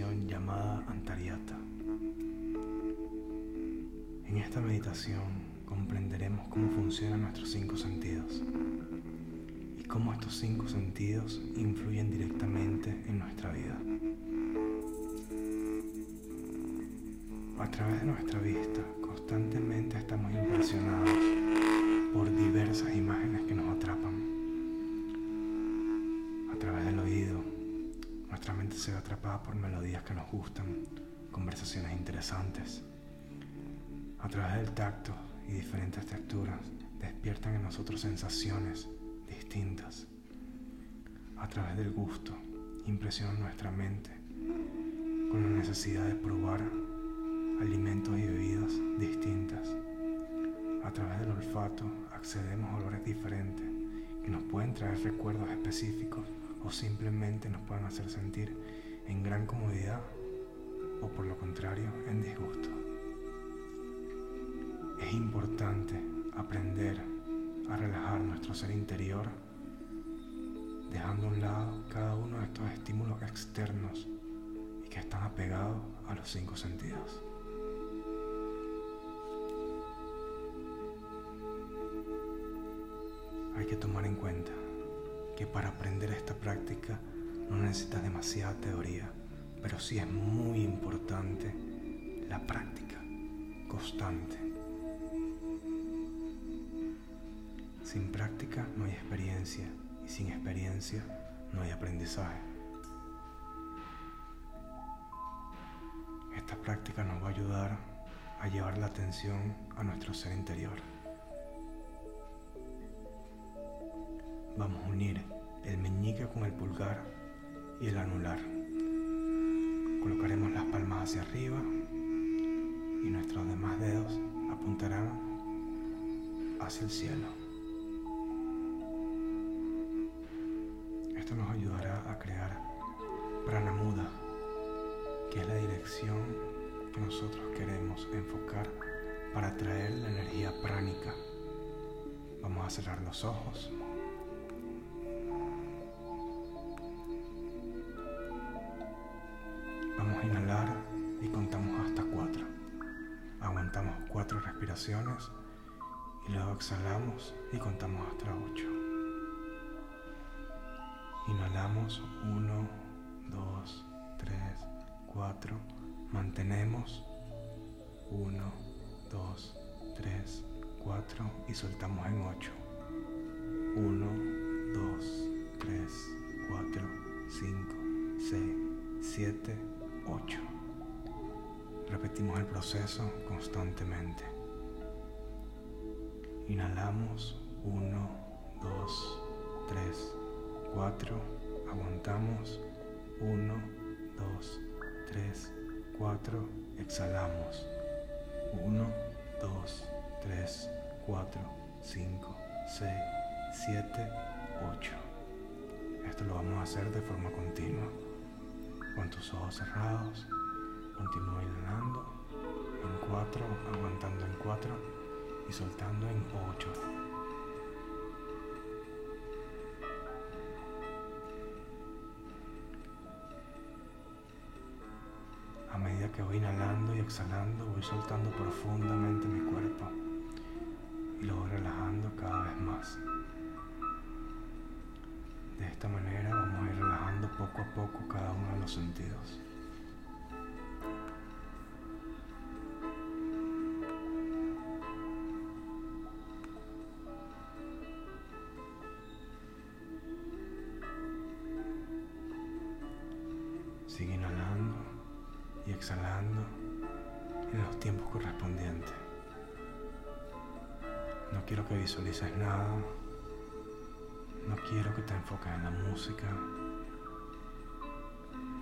llamada Antaryata. En esta meditación comprenderemos cómo funcionan nuestros cinco sentidos y cómo estos cinco sentidos influyen directamente en nuestra vida. A través de nuestra vista constantemente estamos impresionados por diversas imágenes que nos atrapan. Por melodías que nos gustan, conversaciones interesantes. A través del tacto y diferentes texturas despiertan en nosotros sensaciones distintas. A través del gusto impresionan nuestra mente con la necesidad de probar alimentos y bebidas distintas. A través del olfato accedemos a olores diferentes que nos pueden traer recuerdos específicos o simplemente nos pueden hacer sentir en gran comodidad o por lo contrario en disgusto. Es importante aprender a relajar nuestro ser interior dejando a un lado cada uno de estos estímulos externos y que están apegados a los cinco sentidos. hay que tomar en cuenta que para aprender esta necesitas demasiada teoría, pero sí es muy importante la práctica constante. Sin práctica no hay experiencia y sin experiencia no hay aprendizaje. Esta práctica nos va a ayudar a llevar la atención a nuestro ser interior. Vamos a unir el meñique con el pulgar y el anular. Colocaremos las palmas hacia arriba y nuestros demás dedos apuntarán hacia el cielo. Esto nos ayudará a crear pranamuda, que es la dirección que nosotros queremos enfocar para atraer la energía pránica. Vamos a cerrar los ojos. Y contamos hasta cuatro. Aguantamos cuatro respiraciones y luego exhalamos y contamos hasta ocho. Inhalamos uno, dos, tres, cuatro. Mantenemos uno, dos, tres, cuatro y soltamos en ocho. Uno, dos, tres, cuatro, cinco, seis, siete, ocho. Repetimos el proceso constantemente. Inhalamos 1, 2, 3, 4. Aguantamos 1, 2, 3, 4. Exhalamos 1, 2, 3, 4, 5, 6, 7, 8. Esto lo vamos a hacer de forma continua, con tus ojos cerrados Continúa inhalando en 4, aguantando en 4 y soltando en 8. A medida que voy inhalando y exhalando, voy soltando profundamente mi cuerpo y lo voy relajando cada vez más. De esta manera vamos a ir relajando poco a poco cada uno de los sentidos. Sigue inhalando y exhalando en los tiempos correspondientes. No quiero que visualices nada. No quiero que te enfoques en la música.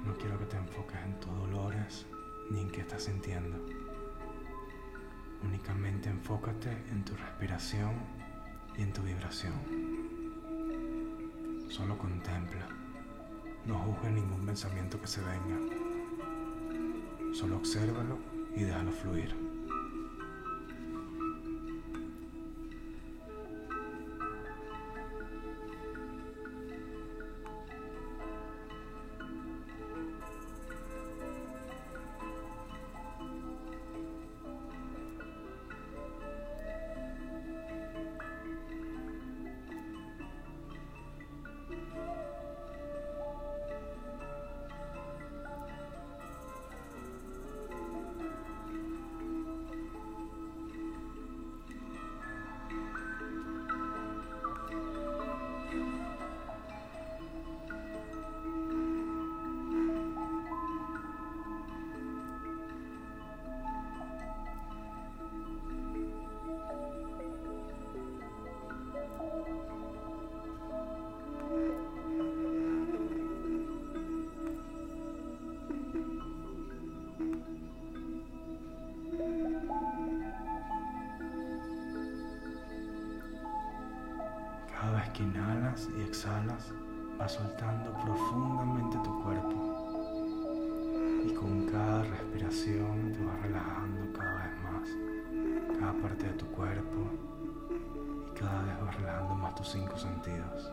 No quiero que te enfoques en tus dolores ni en qué estás sintiendo. Únicamente enfócate en tu respiración y en tu vibración. Solo contempla. No juzgue ningún pensamiento que se venga. Solo obsérvalo y déjalo fluir. Vas soltando profundamente tu cuerpo. Y con cada respiración te vas relajando cada vez más, cada parte de tu cuerpo. Y cada vez vas relajando más tus cinco sentidos.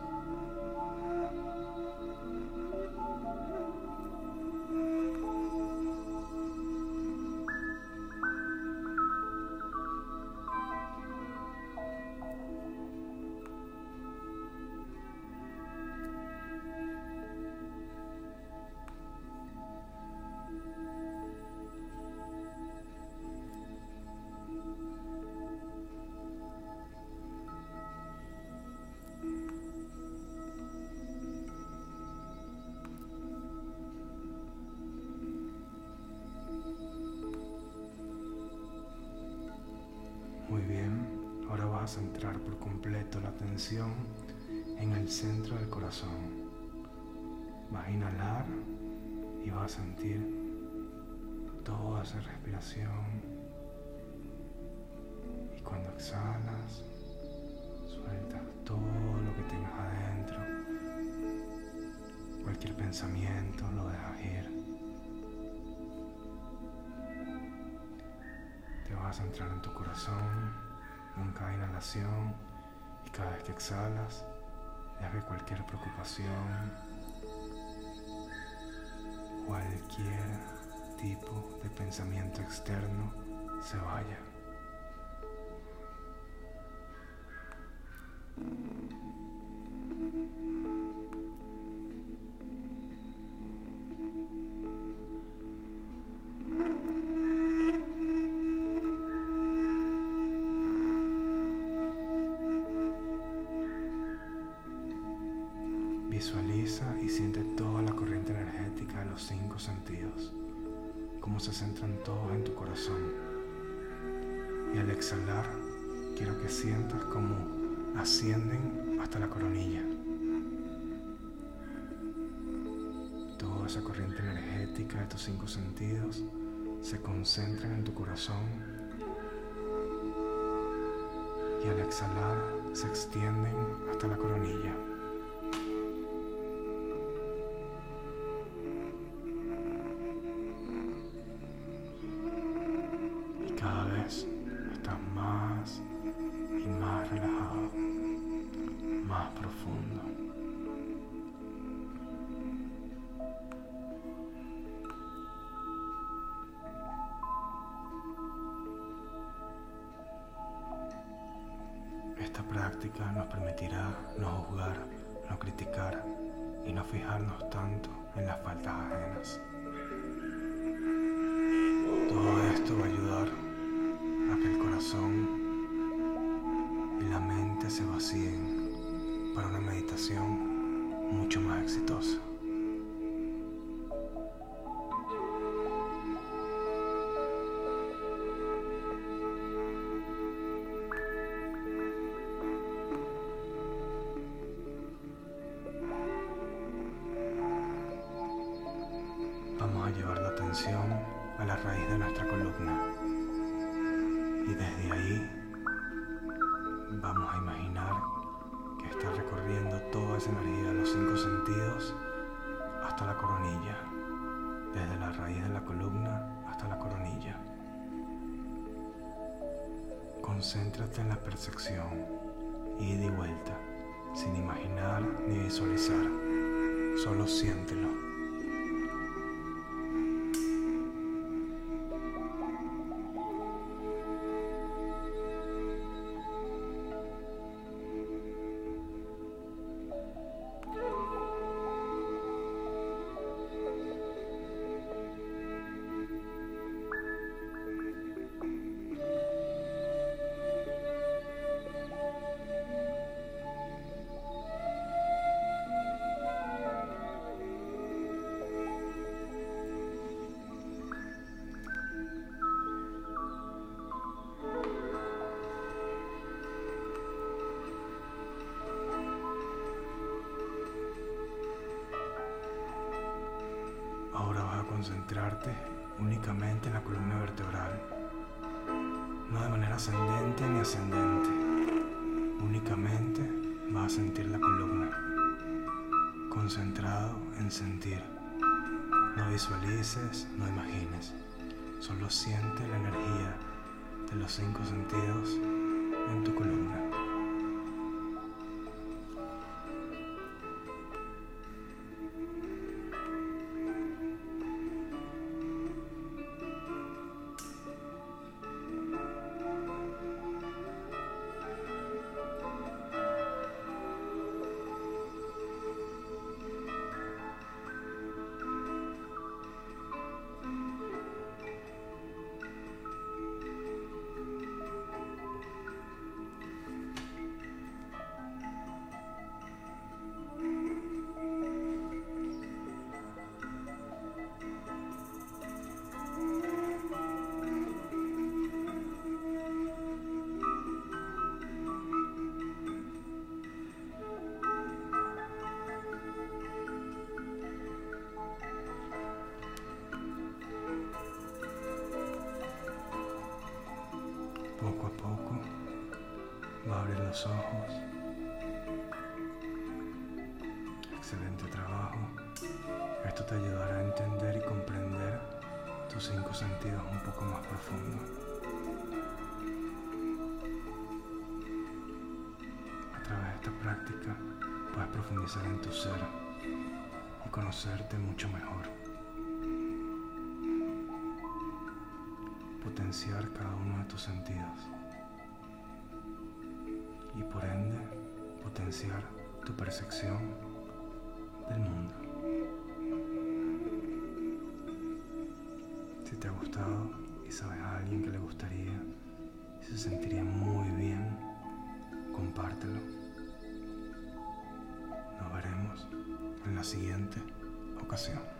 A centrar por completo la atención en el centro del corazón. Vas a inhalar y vas a sentir toda esa respiración. Y cuando exhalas, sueltas todo lo que tengas adentro. Cualquier pensamiento lo dejas ir. Te vas a centrar en tu corazón con cada inhalación y cada vez que exhalas, deja que cualquier preocupación, cualquier tipo de pensamiento externo se vaya. Visualiza y siente toda la corriente energética de los cinco sentidos, cómo se centran todos en tu corazón. Y al exhalar, quiero que sientas cómo ascienden hasta la coronilla. Toda esa corriente energética de tus cinco sentidos se concentran en tu corazón y al exhalar se extienden hasta la coronilla. Más y más relajado, más profundo. Esta práctica nos permitirá no juzgar, no criticar y no fijarnos tanto en las faltas ajenas. Todo esto va a ayudar y la mente se vacíen para una meditación mucho más exitosa. Y desde ahí vamos a imaginar que está recorriendo toda esa energía de los cinco sentidos hasta la coronilla, desde la raíz de la columna hasta la coronilla. Concéntrate en la percepción, ida y vuelta, sin imaginar ni visualizar, solo siéntelo. Únicamente en la columna vertebral, no de manera ascendente ni ascendente, únicamente vas a sentir la columna. concentrado en sentir. No visualices, no imagines. Solo siente la energía de los cinco sentidos en tu columna. Los ojos. Excelente trabajo. Esto te ayudará a entender y comprender tus cinco sentidos un poco más profundo. A través de esta práctica puedes profundizar en tu ser y conocerte mucho mejor. potenciar cada uno de tus sentidos y por ende potenciar tu percepción del mundo. Si te ha gustado y sabes a alguien que le gustaría y se sentiría muy bien, compártelo. Nos veremos en la siguiente ocasión.